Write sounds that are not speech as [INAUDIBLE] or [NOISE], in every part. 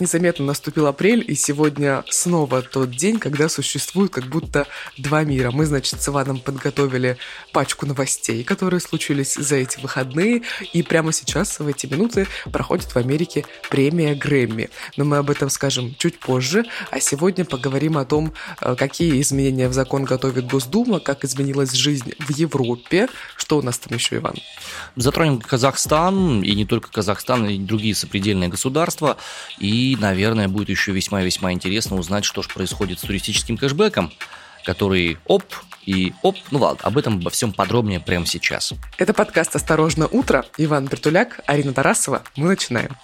Незаметно наступил апрель, и сегодня снова тот день, когда существует как будто два мира. Мы, значит, с Иваном подготовили пачку новостей, которые случились за эти выходные, и прямо сейчас, в эти минуты, проходит в Америке премия Грэмми. Но мы об этом скажем чуть позже, а сегодня поговорим о том, э, какие изменения в закон готовит Госдума, как изменилась жизнь в Европе. Что у нас там еще, Иван? Затронем Казахстан, и не только Казахстан, и другие сопредельные государства. И, наверное, будет еще весьма-весьма интересно узнать, что же происходит с туристическим кэшбэком, который оп, и оп, ну ладно, об этом обо всем подробнее прямо сейчас. Это подкаст «Осторожно, утро». Иван Притуляк, Арина Тарасова. Мы начинаем.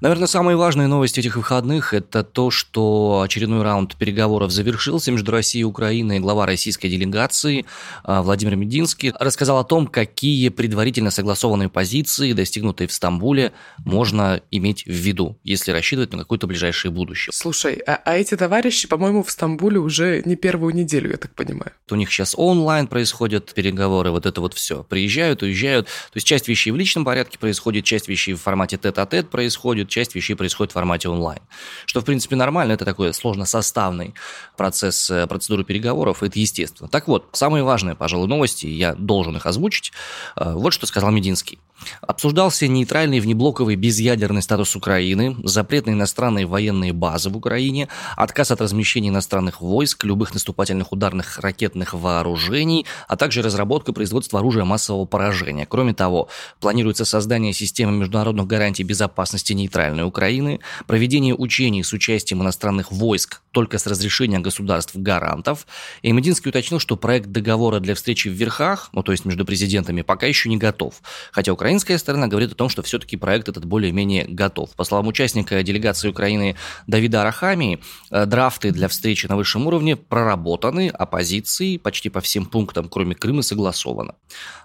Наверное, самые важные новости этих выходных – это то, что очередной раунд переговоров завершился между Россией и Украиной. Глава российской делегации а, Владимир Мединский рассказал о том, какие предварительно согласованные позиции, достигнутые в Стамбуле, можно иметь в виду, если рассчитывать на какое-то ближайшее будущее. Слушай, а, а эти товарищи, по-моему, в Стамбуле уже не первую неделю, я так понимаю. У них сейчас онлайн происходят переговоры, вот это вот все. Приезжают, уезжают. То есть часть вещей в личном порядке происходит, часть вещей в формате тет-а-тет происходит, часть вещей происходит в формате онлайн. Что, в принципе, нормально, это такой сложно-составный процесс э, процедуры переговоров, это естественно. Так вот, самые важные, пожалуй, новости, я должен их озвучить. Э, вот что сказал Мединский. Обсуждался нейтральный внеблоковый безъядерный статус Украины, запрет на иностранные военные базы в Украине, отказ от размещения иностранных войск, любых наступательных ударных ракетных вооружений, а также разработка производства оружия массового поражения. Кроме того, планируется создание системы международных гарантий безопасности нейтральной Украины, проведение учений с участием иностранных войск только с разрешения государств-гарантов. И Мединский уточнил, что проект договора для встречи в верхах, ну то есть между президентами, пока еще не готов. Хотя Украина Украинская сторона говорит о том, что все-таки проект этот более-менее готов. По словам участника делегации Украины Давида Арахами, э, драфты для встречи на высшем уровне проработаны, оппозиции почти по всем пунктам, кроме Крыма, согласовано.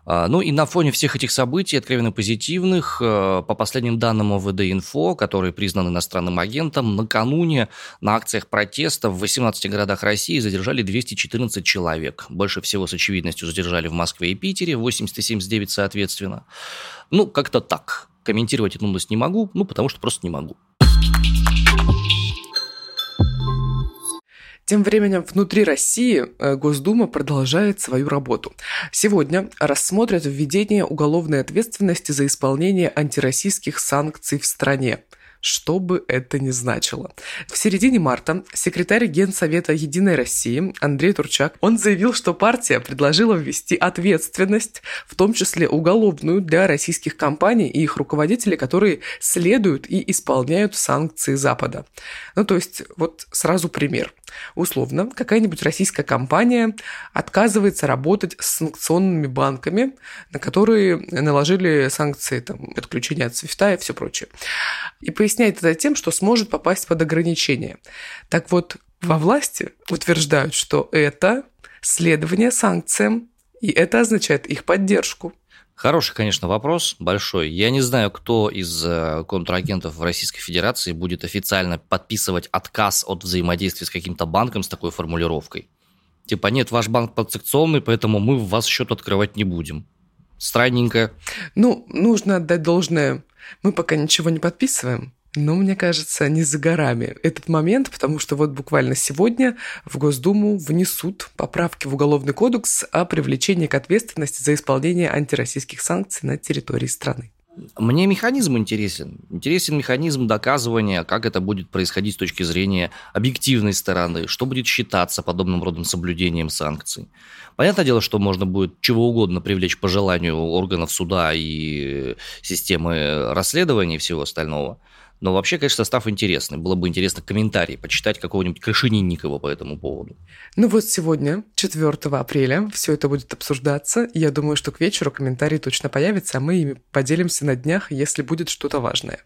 А, ну и на фоне всех этих событий, откровенно позитивных, э, по последним данным ОВД-Инфо, который признан иностранным агентом, накануне на акциях протеста в 18 городах России задержали 214 человек. Больше всего с очевидностью задержали в Москве и Питере, 80 и 79 соответственно. Ну, как-то так. Комментировать эту новость не могу, ну, потому что просто не могу. Тем временем внутри России э, Госдума продолжает свою работу. Сегодня рассмотрят введение уголовной ответственности за исполнение антироссийских санкций в стране что бы это ни значило. В середине марта секретарь Генсовета «Единой России» Андрей Турчак, он заявил, что партия предложила ввести ответственность, в том числе уголовную, для российских компаний и их руководителей, которые следуют и исполняют санкции Запада. Ну, то есть, вот сразу пример. Условно, какая-нибудь российская компания отказывается работать с санкционными банками, на которые наложили санкции, там, отключение от свифта и все прочее. И поясняет это тем, что сможет попасть под ограничения. Так вот, во власти утверждают, что это следование санкциям, и это означает их поддержку. Хороший, конечно, вопрос, большой. Я не знаю, кто из э, контрагентов в Российской Федерации будет официально подписывать отказ от взаимодействия с каким-то банком с такой формулировкой. Типа, нет, ваш банк подсекционный, поэтому мы в вас счет открывать не будем. Странненько. Ну, нужно отдать должное. Мы пока ничего не подписываем. Ну, мне кажется, не за горами этот момент, потому что вот буквально сегодня в Госдуму внесут поправки в Уголовный кодекс о привлечении к ответственности за исполнение антироссийских санкций на территории страны. Мне механизм интересен. Интересен механизм доказывания, как это будет происходить с точки зрения объективной стороны, что будет считаться подобным родом соблюдением санкций. Понятное дело, что можно будет чего угодно привлечь по желанию органов суда и системы расследования и всего остального – но вообще, конечно, состав интересный. Было бы интересно комментарий почитать какого-нибудь Крашенинникова по этому поводу. Ну вот сегодня, 4 апреля, все это будет обсуждаться. Я думаю, что к вечеру комментарии точно появятся, а мы ими поделимся на днях, если будет что-то важное.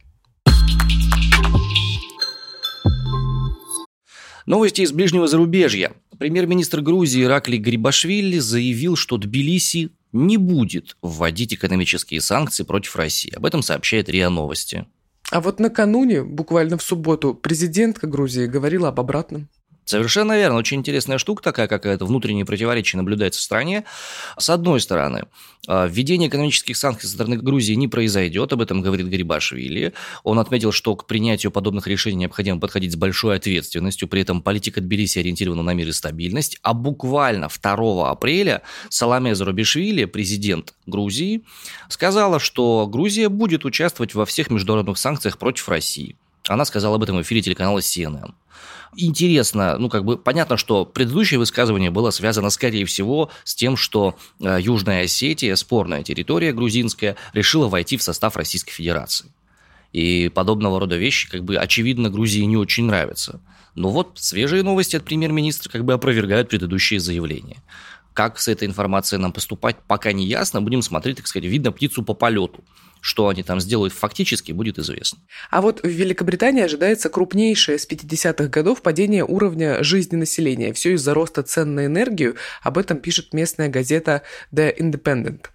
Новости из ближнего зарубежья. Премьер-министр Грузии Ираклий Грибашвили заявил, что Тбилиси не будет вводить экономические санкции против России. Об этом сообщает РИА Новости. А вот накануне, буквально в субботу, президентка Грузии говорила об обратном. Совершенно верно. Очень интересная штука такая, какая-то внутреннее противоречие наблюдается в стране. С одной стороны, а, введение экономических санкций со стороны Грузии не произойдет, об этом говорит Гарибашвили. Он отметил, что к принятию подобных решений необходимо подходить с большой ответственностью, при этом политика Тбилиси ориентирована на мир и стабильность. А буквально 2 апреля Саламе Зарубишвили, президент Грузии, сказала, что Грузия будет участвовать во всех международных санкциях против России. Она сказала об этом в эфире телеканала CNN. Интересно, ну как бы понятно, что предыдущее высказывание было связано, скорее всего, с тем, что э, Южная Осетия, спорная территория грузинская, решила войти в состав Российской Федерации. И подобного рода вещи, как бы, очевидно, Грузии не очень нравятся. Но вот свежие новости от премьер-министра как бы опровергают предыдущие заявления. Как с этой информацией нам поступать, пока не ясно. Будем смотреть, так сказать, видно птицу по полету. Что они там сделают фактически, будет известно. А вот в Великобритании ожидается крупнейшее с 50-х годов падение уровня жизни населения. Все из-за роста цен на энергию. Об этом пишет местная газета The Independent.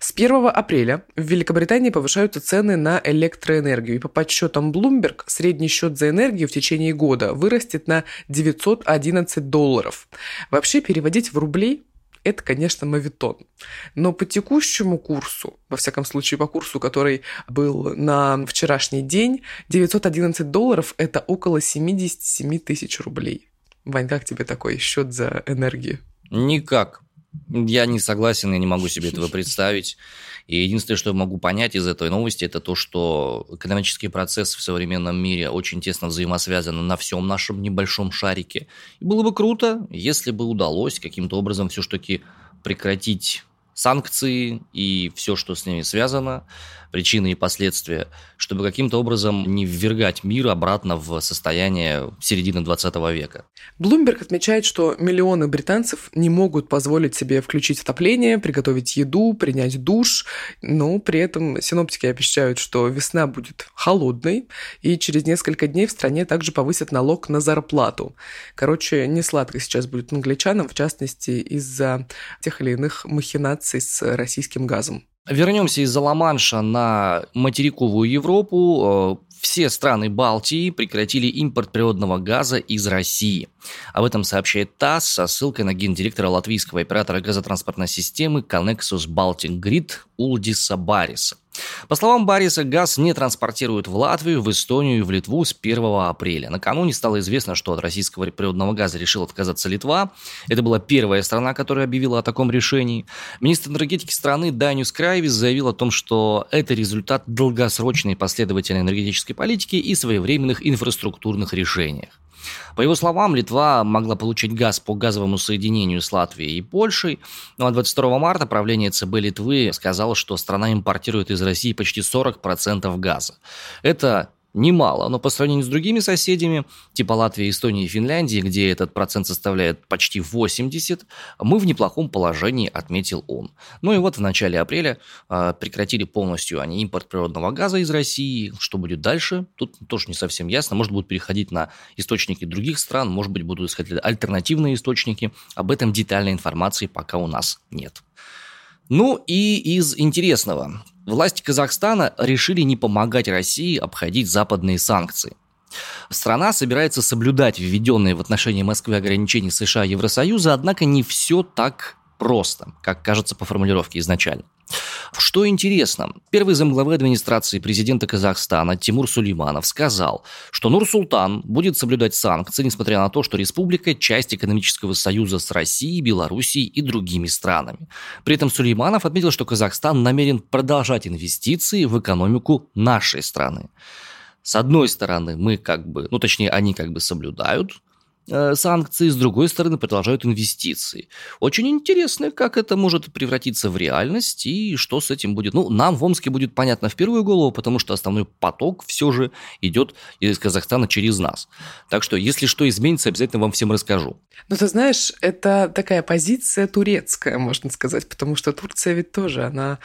С 1 апреля в Великобритании повышаются цены на электроэнергию. И по подсчетам Bloomberg, средний счет за энергию в течение года вырастет на 911 долларов. Вообще переводить в рубли это, конечно, мавитон. Но по текущему курсу, во всяком случае по курсу, который был на вчерашний день, 911 долларов – это около 77 тысяч рублей. Вань, как тебе такой счет за энергию? Никак. Я не согласен, я не могу себе этого представить. И единственное, что я могу понять из этой новости, это то, что экономический процесс в современном мире очень тесно взаимосвязан на всем нашем небольшом шарике. И было бы круто, если бы удалось каким-то образом все-таки прекратить санкции и все, что с ними связано, причины и последствия, чтобы каким-то образом не ввергать мир обратно в состояние середины 20 века. Блумберг отмечает, что миллионы британцев не могут позволить себе включить отопление, приготовить еду, принять душ, но при этом синоптики обещают, что весна будет холодной, и через несколько дней в стране также повысят налог на зарплату. Короче, не сладко сейчас будет англичанам, в частности, из-за тех или иных махинаций интеграции с российским газом. Вернемся из-за Ла-Манша на материковую Европу. Э, все страны Балтии прекратили импорт природного газа из России. Об этом сообщает ТАСС со ссылкой на гендиректора латвийского оператора газотранспортной системы Connexus Baltic Grid Улдиса Бариса. По словам Бариса, газ не транспортируют в Латвию, в Эстонию и в Литву с 1 апреля. Накануне стало известно, что от российского природного газа решила отказаться Литва. Это была первая страна, которая объявила о таком решении. Министр энергетики страны Даниус Крайвис заявил о том, что это результат долгосрочной последовательной энергетической политики и своевременных инфраструктурных решений. По его словам, Литва могла получить газ по газовому соединению с Латвией и Польшей, ну а 22 марта правление ЦБ Литвы сказало, что страна импортирует из России почти 40% газа. Это немало, но по сравнению с другими соседями, типа Латвии, Эстонии и Финляндии, где этот процент составляет почти 80, мы в неплохом положении, отметил он. Ну и вот в начале апреля э, прекратили полностью они импорт природного газа из России. Что будет дальше? Тут тоже не совсем ясно. Может, будут переходить на источники других стран, может быть, будут искать альтернативные источники. Об этом детальной информации пока у нас нет. Ну и из интересного. Власти Казахстана решили не помогать России обходить западные санкции. Страна собирается соблюдать введенные в отношении Москвы ограничения США и Евросоюза, однако не все так просто, как кажется по формулировке изначально. Что интересно, первый замглавы администрации президента Казахстана Тимур Сулейманов сказал, что Нур-Султан будет соблюдать санкции, несмотря на то, что республика – часть экономического союза с Россией, Белоруссией и другими странами. При этом Сулейманов отметил, что Казахстан намерен продолжать инвестиции в экономику нашей страны. С одной стороны, мы как бы, ну точнее, они как бы соблюдают санкции, с другой стороны продолжают инвестиции. Очень интересно, как это может превратиться в реальность и что с этим будет. Ну, нам в Омске будет понятно в первую голову, потому что основной поток все же идет из Казахстана через нас. Так что, если что изменится, обязательно вам всем расскажу. Ну, ты знаешь, это такая позиция турецкая, можно сказать, потому что Турция ведь тоже, она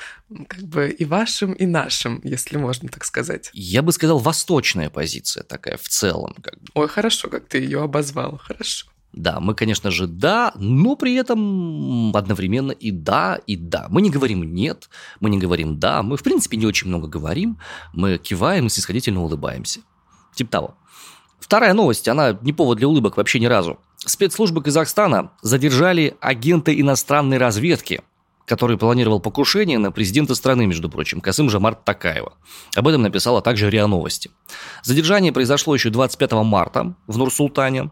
как бы и вашим, и нашим, если можно так сказать. Я бы сказал, восточная позиция такая в целом. Как бы. Ой, хорошо, как ты ее обозвал, хорошо. Да, мы, конечно же, да, но при этом одновременно и да, и да. Мы не говорим нет, мы не говорим да, мы, в принципе, не очень много говорим, мы киваем и снисходительно улыбаемся. Типа того. Вторая новость, она не повод для улыбок вообще ни разу. Спецслужбы Казахстана задержали агента иностранной разведки – который планировал покушение на президента страны, между прочим, Касым Жамарт Такаева. Об этом написала также РИА Новости. Задержание произошло еще 25 марта в Нур-Султане.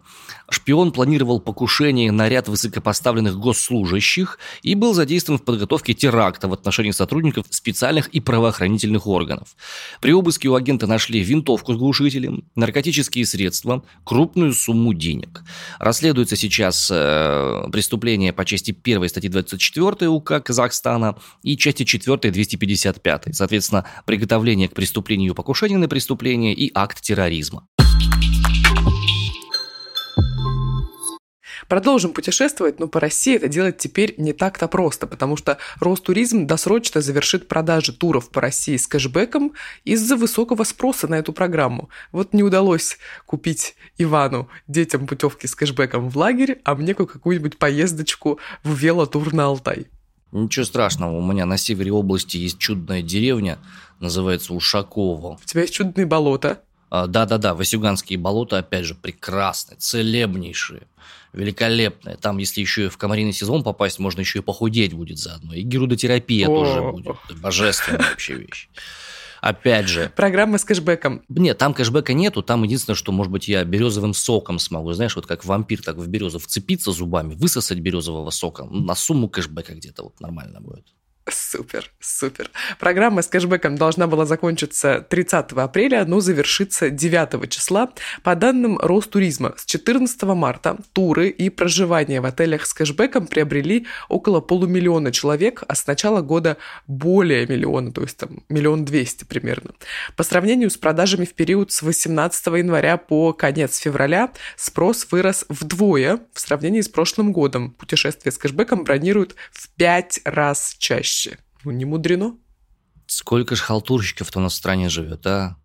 Шпион планировал покушение на ряд высокопоставленных госслужащих и был задействован в подготовке теракта в отношении сотрудников специальных и правоохранительных органов. При обыске у агента нашли винтовку с глушителем, наркотические средства, крупную сумму денег. Расследуется сейчас э, преступление по части 1 статьи 24 УК Казахстана и части 4 255. Соответственно, приготовление к преступлению покушения на преступление и акт терроризма. Продолжим путешествовать, но по России это делать теперь не так-то просто, потому что Ростуризм досрочно завершит продажи туров по России с кэшбэком из-за высокого спроса на эту программу. Вот не удалось купить Ивану детям путевки с кэшбэком в лагерь, а мне какую-нибудь поездочку в велотур на Алтай. Ничего страшного, у меня на севере области есть чудная деревня, называется Ушаково. У тебя есть чудные болота. А, да-да-да, Васюганские болота, опять же, прекрасные, целебнейшие, великолепные. Там, если еще и в комариный сезон попасть, можно еще и похудеть будет заодно. И герудотерапия О. тоже будет. Божественная вообще вещь. Опять же. Программа с кэшбэком. Нет, там кэшбэка нету. Там единственное, что, может быть, я березовым соком смогу. Знаешь, вот как вампир так в березу вцепиться зубами, высосать березового сока. На сумму кэшбэка где-то вот нормально будет. Супер, супер. Программа с кэшбэком должна была закончиться 30 апреля, но завершится 9 числа. По данным Ростуризма, с 14 марта туры и проживание в отелях с кэшбэком приобрели около полумиллиона человек, а с начала года более миллиона, то есть там миллион двести примерно. По сравнению с продажами в период с 18 января по конец февраля спрос вырос вдвое в сравнении с прошлым годом. Путешествия с кэшбэком бронируют в пять раз чаще чаще. Ну, не мудрено. Сколько ж халтурщиков-то у нас в стране живет, а?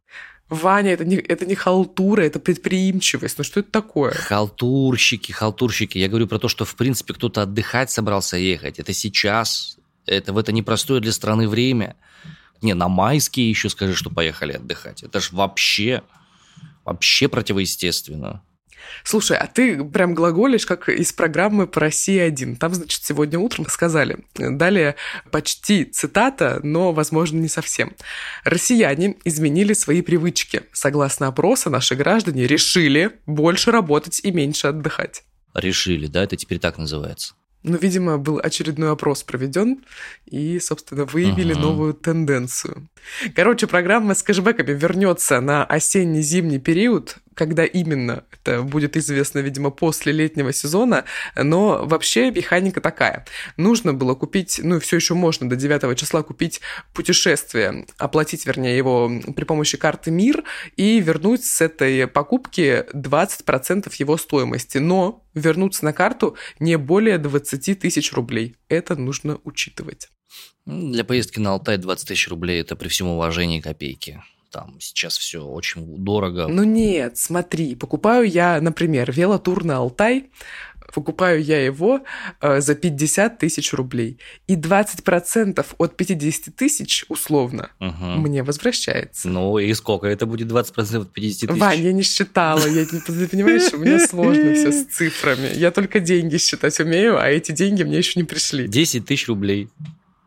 Ваня, это не, это не халтура, это предприимчивость. Ну что это такое? Халтурщики, халтурщики. Я говорю про то, что, в принципе, кто-то отдыхать собрался ехать. Это сейчас. Это в это непростое для страны время. Не, на майские еще скажи, что поехали отдыхать. Это ж вообще, вообще противоестественно. Слушай, а ты прям глаголишь, как из программы по России-1. Там, значит, сегодня утром сказали. Далее почти цитата, но, возможно, не совсем. Россияне изменили свои привычки. Согласно опросу, наши граждане решили больше работать и меньше отдыхать. Решили, да? Это теперь так называется. Ну, видимо, был очередной опрос проведен, и, собственно, выявили uh-huh. новую тенденцию. Короче, программа с кэшбэками вернется на осенне-зимний период когда именно, это будет известно, видимо, после летнего сезона, но вообще механика такая. Нужно было купить, ну, все еще можно до 9 числа купить путешествие, оплатить, вернее, его при помощи карты МИР и вернуть с этой покупки 20% его стоимости, но вернуться на карту не более 20 тысяч рублей. Это нужно учитывать. Для поездки на Алтай 20 тысяч рублей – это при всем уважении копейки там сейчас все очень дорого. Ну нет, смотри, покупаю я, например, велотур на Алтай, покупаю я его э, за 50 тысяч рублей. И 20% от 50 тысяч, условно, угу. мне возвращается. Ну и сколько? Это будет 20% от 50 тысяч? Вань, я не считала. Я, понимаешь, у меня сложно все с цифрами. Я только деньги считать умею, а эти деньги мне еще не пришли. 10 тысяч рублей.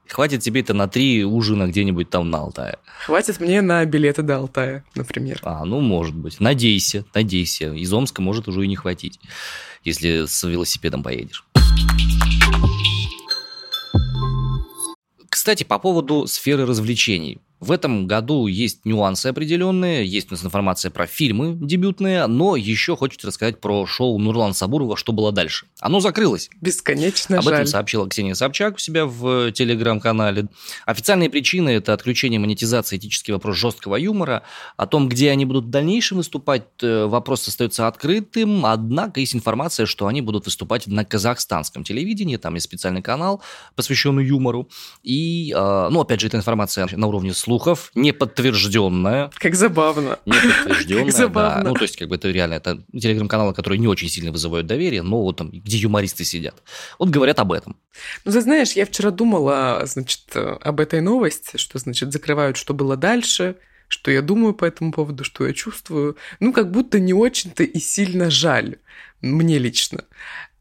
Хватит тебе это на три ужина где-нибудь там на Алтае. Хватит мне на билеты до Алтая, например. А, ну, может быть. Надейся, надейся. Из Омска может уже и не хватить, если с велосипедом поедешь. Кстати, по поводу сферы развлечений. В этом году есть нюансы определенные, есть у нас информация про фильмы дебютные, но еще хочется рассказать про шоу Нурлан Сабурова «Что было дальше». Оно закрылось. Бесконечно Об жаль. этом сообщила Ксения Собчак у себя в телеграм-канале. Официальные причины – это отключение монетизации, этический вопрос жесткого юмора. О том, где они будут в дальнейшем выступать, э, вопрос остается открытым, однако есть информация, что они будут выступать на казахстанском телевидении, там есть специальный канал, посвященный юмору. И, э, ну, опять же, эта информация на уровне слухов, неподтвержденная. Как забавно. Неподтвержденная, как забавно. да. Ну, то есть, как бы это реально, это телеграм-каналы, которые не очень сильно вызывают доверие, но вот там, где юмористы сидят. Вот говорят об этом. Ну, ты знаешь, я вчера думала, значит, об этой новости, что, значит, закрывают, что было дальше, что я думаю по этому поводу, что я чувствую. Ну, как будто не очень-то и сильно жаль. Мне лично.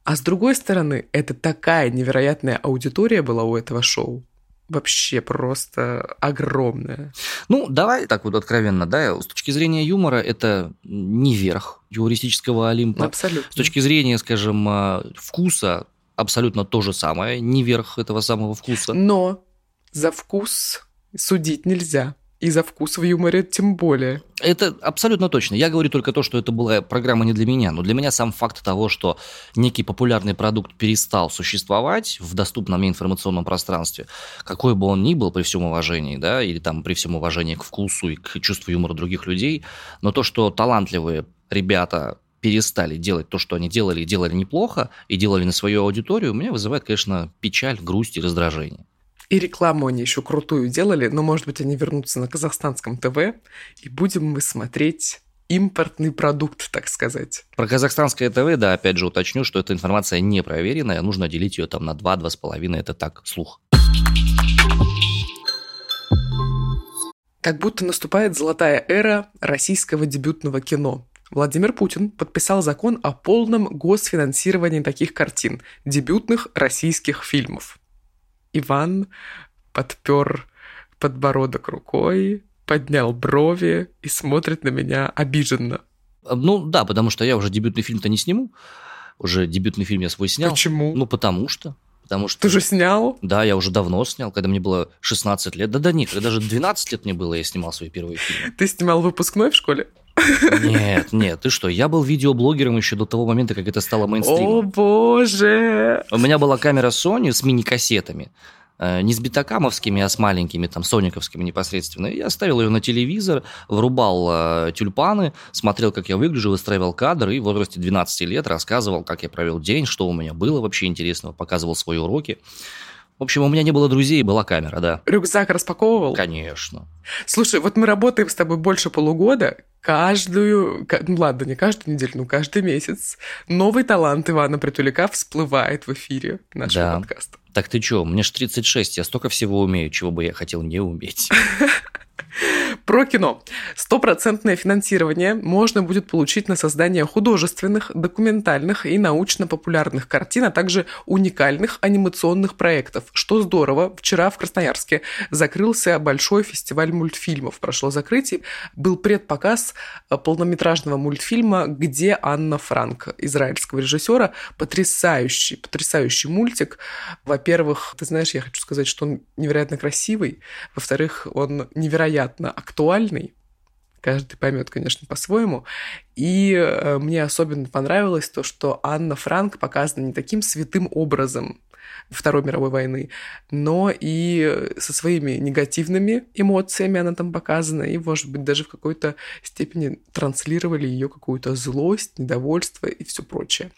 А с другой стороны, это такая невероятная аудитория была у этого шоу. Вообще просто огромная. Ну, давай так вот откровенно, да, с точки зрения юмора это не верх юмористического Олимпа. Абсолютно. С точки зрения, скажем, а, вкуса абсолютно то же самое, не верх этого самого вкуса. Но за вкус судить нельзя. И за вкус в юморе тем более. Это абсолютно точно. Я говорю только то, что это была программа не для меня. Но для меня сам факт того, что некий популярный продукт перестал существовать в доступном мне информационном пространстве, какой бы он ни был, при всем уважении, да, или там при всем уважении к вкусу и к чувству юмора других людей, но то, что талантливые ребята перестали делать то, что они делали, и делали неплохо, и делали на свою аудиторию, меня вызывает, конечно, печаль, грусть и раздражение. И рекламу они еще крутую делали, но, может быть, они вернутся на казахстанском ТВ, и будем мы смотреть импортный продукт, так сказать. Про казахстанское ТВ, да, опять же уточню, что эта информация не проверенная, нужно делить ее там на 2-2,5, это так, слух. Как будто наступает золотая эра российского дебютного кино. Владимир Путин подписал закон о полном госфинансировании таких картин, дебютных российских фильмов. Иван подпер подбородок рукой, поднял брови и смотрит на меня обиженно. Ну да, потому что я уже дебютный фильм-то не сниму. Уже дебютный фильм я свой снял. Почему? Ну потому что. Потому что... Ты же снял? Да, я уже давно снял, когда мне было 16 лет. Да-да нет, когда даже 12 лет мне было, я снимал свои первые фильмы. Ты снимал выпускной в школе? Нет, нет, ты что, я был видеоблогером еще до того момента, как это стало мейнстримом. О боже! У меня была камера Sony с мини-кассетами. Э, не с битакамовскими, а с маленькими, там, сониковскими непосредственно. Я ставил ее на телевизор, врубал э, тюльпаны, смотрел, как я выгляжу, выстраивал кадр, и в возрасте 12 лет рассказывал, как я провел день, что у меня было вообще интересного, показывал свои уроки. В общем, у меня не было друзей, была камера, да. Рюкзак распаковывал? Конечно. Слушай, вот мы работаем с тобой больше полугода, каждую, ну ладно, не каждую неделю, но каждый месяц новый талант Ивана Притуляка всплывает в эфире нашего да. подкаста. Так ты чё, мне ж 36, я столько всего умею, чего бы я хотел не уметь. [LAUGHS] Про кино. Стопроцентное финансирование можно будет получить на создание художественных, документальных и научно-популярных картин, а также уникальных анимационных проектов. Что здорово, вчера в Красноярске закрылся большой фестиваль мультфильмов. Прошло закрытие. Был предпоказ э, полнометражного мультфильма «Где Анна Франк» израильского режиссера. Потрясающий, потрясающий мультик. Во-первых, ты знаешь, я хочу сказать, что он невероятно красивый. Во-вторых, он невероятно актуальный. Каждый поймет, конечно, по-своему. И э, мне особенно понравилось то, что Анна Франк показана не таким святым образом Второй мировой войны, но и со своими негативными эмоциями она там показана, и, может быть, даже в какой-то степени транслировали ее какую-то злость, недовольство и все прочее.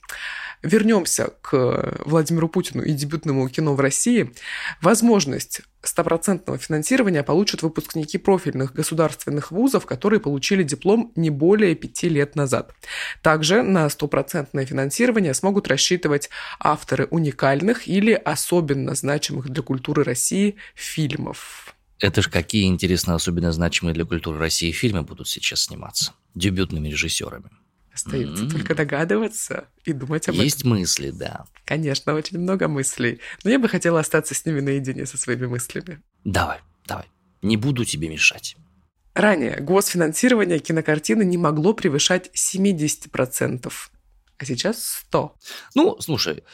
Вернемся к Владимиру Путину и дебютному кино в России. Возможность стопроцентного финансирования получат выпускники профильных государственных вузов, которые получили диплом не более пяти лет назад. Также на стопроцентное финансирование смогут рассчитывать авторы уникальных или особенно значимых для культуры России фильмов. Это ж какие, интересно, особенно значимые для культуры России фильмы будут сейчас сниматься дебютными режиссерами. Остается mm-hmm. только догадываться и думать об Есть этом. Есть мысли, да. Конечно, очень много мыслей. Но я бы хотела остаться с ними наедине со своими мыслями. Давай, давай. Не буду тебе мешать. Ранее госфинансирование кинокартины не могло превышать 70%, а сейчас 100%. Ну, слушай,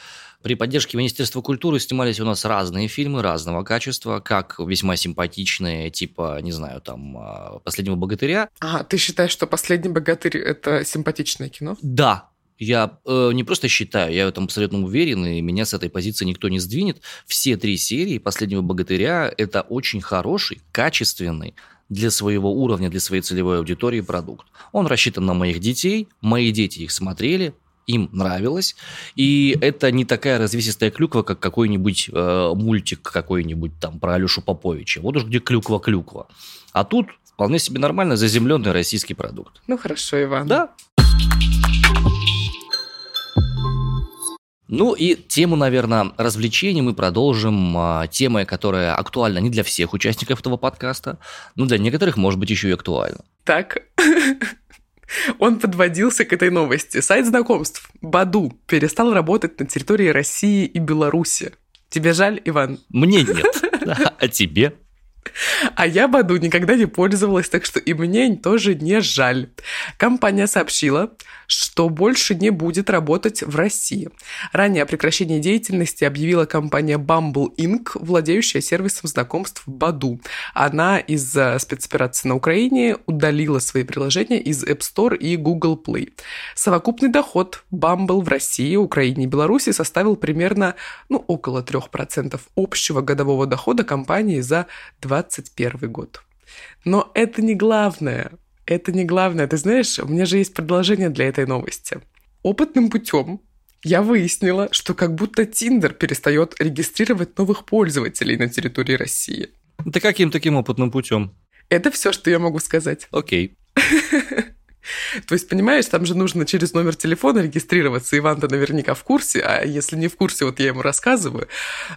при поддержке Министерства культуры снимались у нас разные фильмы разного качества, как весьма симпатичные, типа, не знаю, там, а, «Последнего богатыря». А, ты считаешь, что «Последний богатырь» — это симпатичное кино? Да, я э, не просто считаю, я в этом абсолютно уверен, и меня с этой позиции никто не сдвинет. Все три серии «Последнего богатыря» — это очень хороший, качественный, для своего уровня, для своей целевой аудитории продукт. Он рассчитан на моих детей, мои дети их смотрели, им нравилось. И это не такая развесистая клюква, как какой-нибудь э, мультик какой-нибудь там про Алешу Поповича. Вот уж где клюква-клюква. А тут вполне себе нормально заземленный российский продукт. Ну хорошо, Иван. Да. Ну и тему, наверное, развлечений мы продолжим а, темой, которая актуальна не для всех участников этого подкаста, но для некоторых, может быть, еще и актуальна. Так, он подводился к этой новости. Сайт знакомств Баду перестал работать на территории России и Беларуси. Тебе жаль, Иван? Мне нет. [LAUGHS] А тебе? А я Баду никогда не пользовалась, так что и мне тоже не жаль. Компания сообщила, что больше не будет работать в России. Ранее о прекращении деятельности объявила компания Bumble Inc., владеющая сервисом знакомств Баду. Она из-за спецоперации на Украине удалила свои приложения из App Store и Google Play. Совокупный доход Bumble в России, Украине и Беларуси составил примерно ну, около 3% общего годового дохода компании за 2021 год. Но это не главное. Это не главное. Ты знаешь, у меня же есть продолжение для этой новости. Опытным путем я выяснила, что как будто Тиндер перестает регистрировать новых пользователей на территории России. Да каким таким опытным путем? Это все, что я могу сказать. Окей. [LAUGHS] То есть, понимаешь, там же нужно через номер телефона регистрироваться. Иван-то наверняка в курсе, а если не в курсе, вот я ему рассказываю.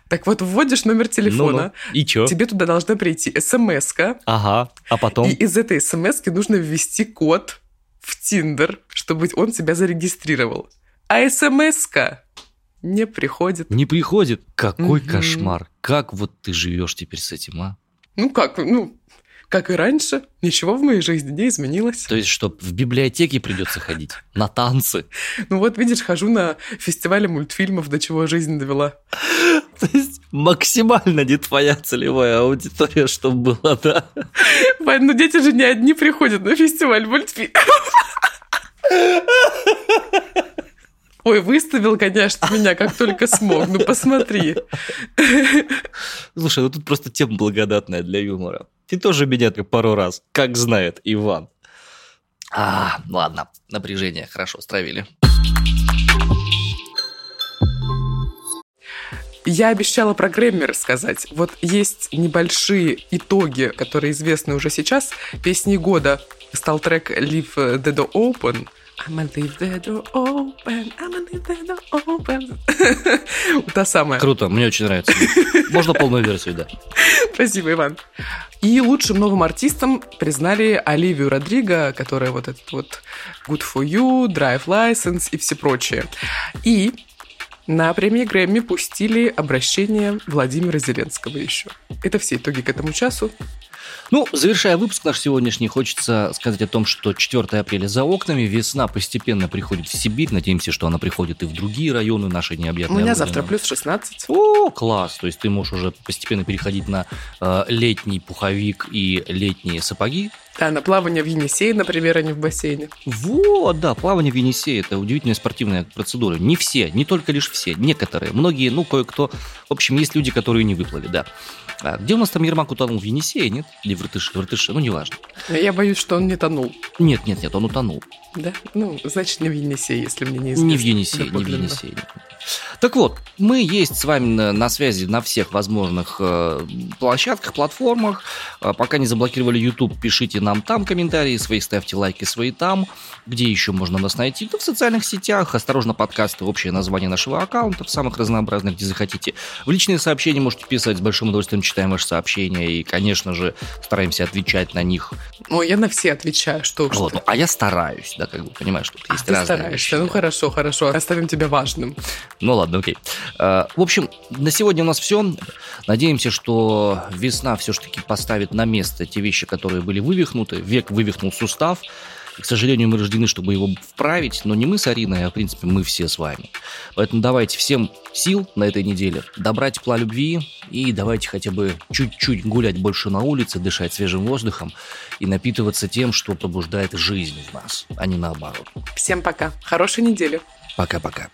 Так вот, вводишь номер телефона. Ну-ну. И чё? Тебе туда должна прийти смс Ага, а потом? И из этой смс нужно ввести код в Тиндер, чтобы он тебя зарегистрировал. А смс не приходит. Не приходит? Какой угу. кошмар. Как вот ты живешь теперь с этим, а? Ну как, ну, как и раньше, ничего в моей жизни не изменилось. То есть, что в библиотеке придется ходить, на танцы. Ну вот, видишь, хожу на фестивале мультфильмов, до чего жизнь довела. То есть, максимально не твоя целевая аудитория, чтобы была, да? Вань, ну дети же не одни приходят на фестиваль мультфильмов. Ой, выставил, конечно, меня как только смог. Ну, посмотри. Слушай, ну тут просто тема благодатная для юмора. Ты тоже меня пару раз, как знает Иван. А, ладно, напряжение хорошо стравили. Я обещала про Грэмми рассказать. Вот есть небольшие итоги, которые известны уже сейчас. Песни года стал трек Leave the Door Open – I'ma leave the door open, I'ma leave the door open. [LAUGHS] Та самая. Круто, мне очень нравится. Можно полную версию, да. Спасибо, Иван. И лучшим новым артистом признали Оливию Родриго, которая вот этот вот Good For You, Drive License и все прочее. И на премии Грэмми пустили обращение Владимира Зеленского еще. Это все итоги к этому часу. Ну, завершая выпуск наш сегодняшний, хочется сказать о том, что 4 апреля за окнами, весна постепенно приходит в Сибирь, надеемся, что она приходит и в другие районы нашей необъятной У меня родины. завтра плюс 16. О, класс! То есть ты можешь уже постепенно переходить на э, летний пуховик и летние сапоги. Да, на плавание в Енисее, например, а не в бассейне. Вот, да, плавание в Енисее – это удивительная спортивная процедура. Не все, не только лишь все, некоторые. Многие, ну, кое-кто. В общем, есть люди, которые не выплыли, да. А где у нас там Ермак утонул? В Енисее, нет? Или в Иртыше? В Иртыше, ну, неважно. Я боюсь, что он не тонул. Нет, нет, нет, он утонул. Да? Ну, значит, не в Енисее, если мне не известно. Не в Енисее, не в Енисее. Так вот, мы есть с вами на, на связи на всех возможных э, площадках, платформах. Э, пока не заблокировали YouTube, пишите нам там комментарии свои, ставьте лайки свои там. Где еще можно нас найти? Да в социальных сетях. Осторожно, подкасты, общее название нашего аккаунта, в самых разнообразных, где захотите. В личные сообщения можете писать, с большим удовольствием читаем ваши сообщения и, конечно же, стараемся отвечать на них. Ну, я на все отвечаю, что уж вот, ну, А я стараюсь, да, как бы, понимаешь, тут а, есть разные стараешься. вещи. Ну, да. хорошо, хорошо, оставим тебя важным. Ну, ладно, окей. Э, В общем, на сегодня у нас все. Надеемся, что весна все-таки поставит на место те вещи, которые были вывихнуты. Век вывихнул сустав. К сожалению, мы рождены, чтобы его вправить, но не мы с Ариной, а, в принципе, мы все с вами. Поэтому давайте всем сил на этой неделе, добра, тепла, любви, и давайте хотя бы чуть-чуть гулять больше на улице, дышать свежим воздухом и напитываться тем, что пробуждает жизнь в нас, а не наоборот. Всем пока. Хорошей недели. Пока-пока.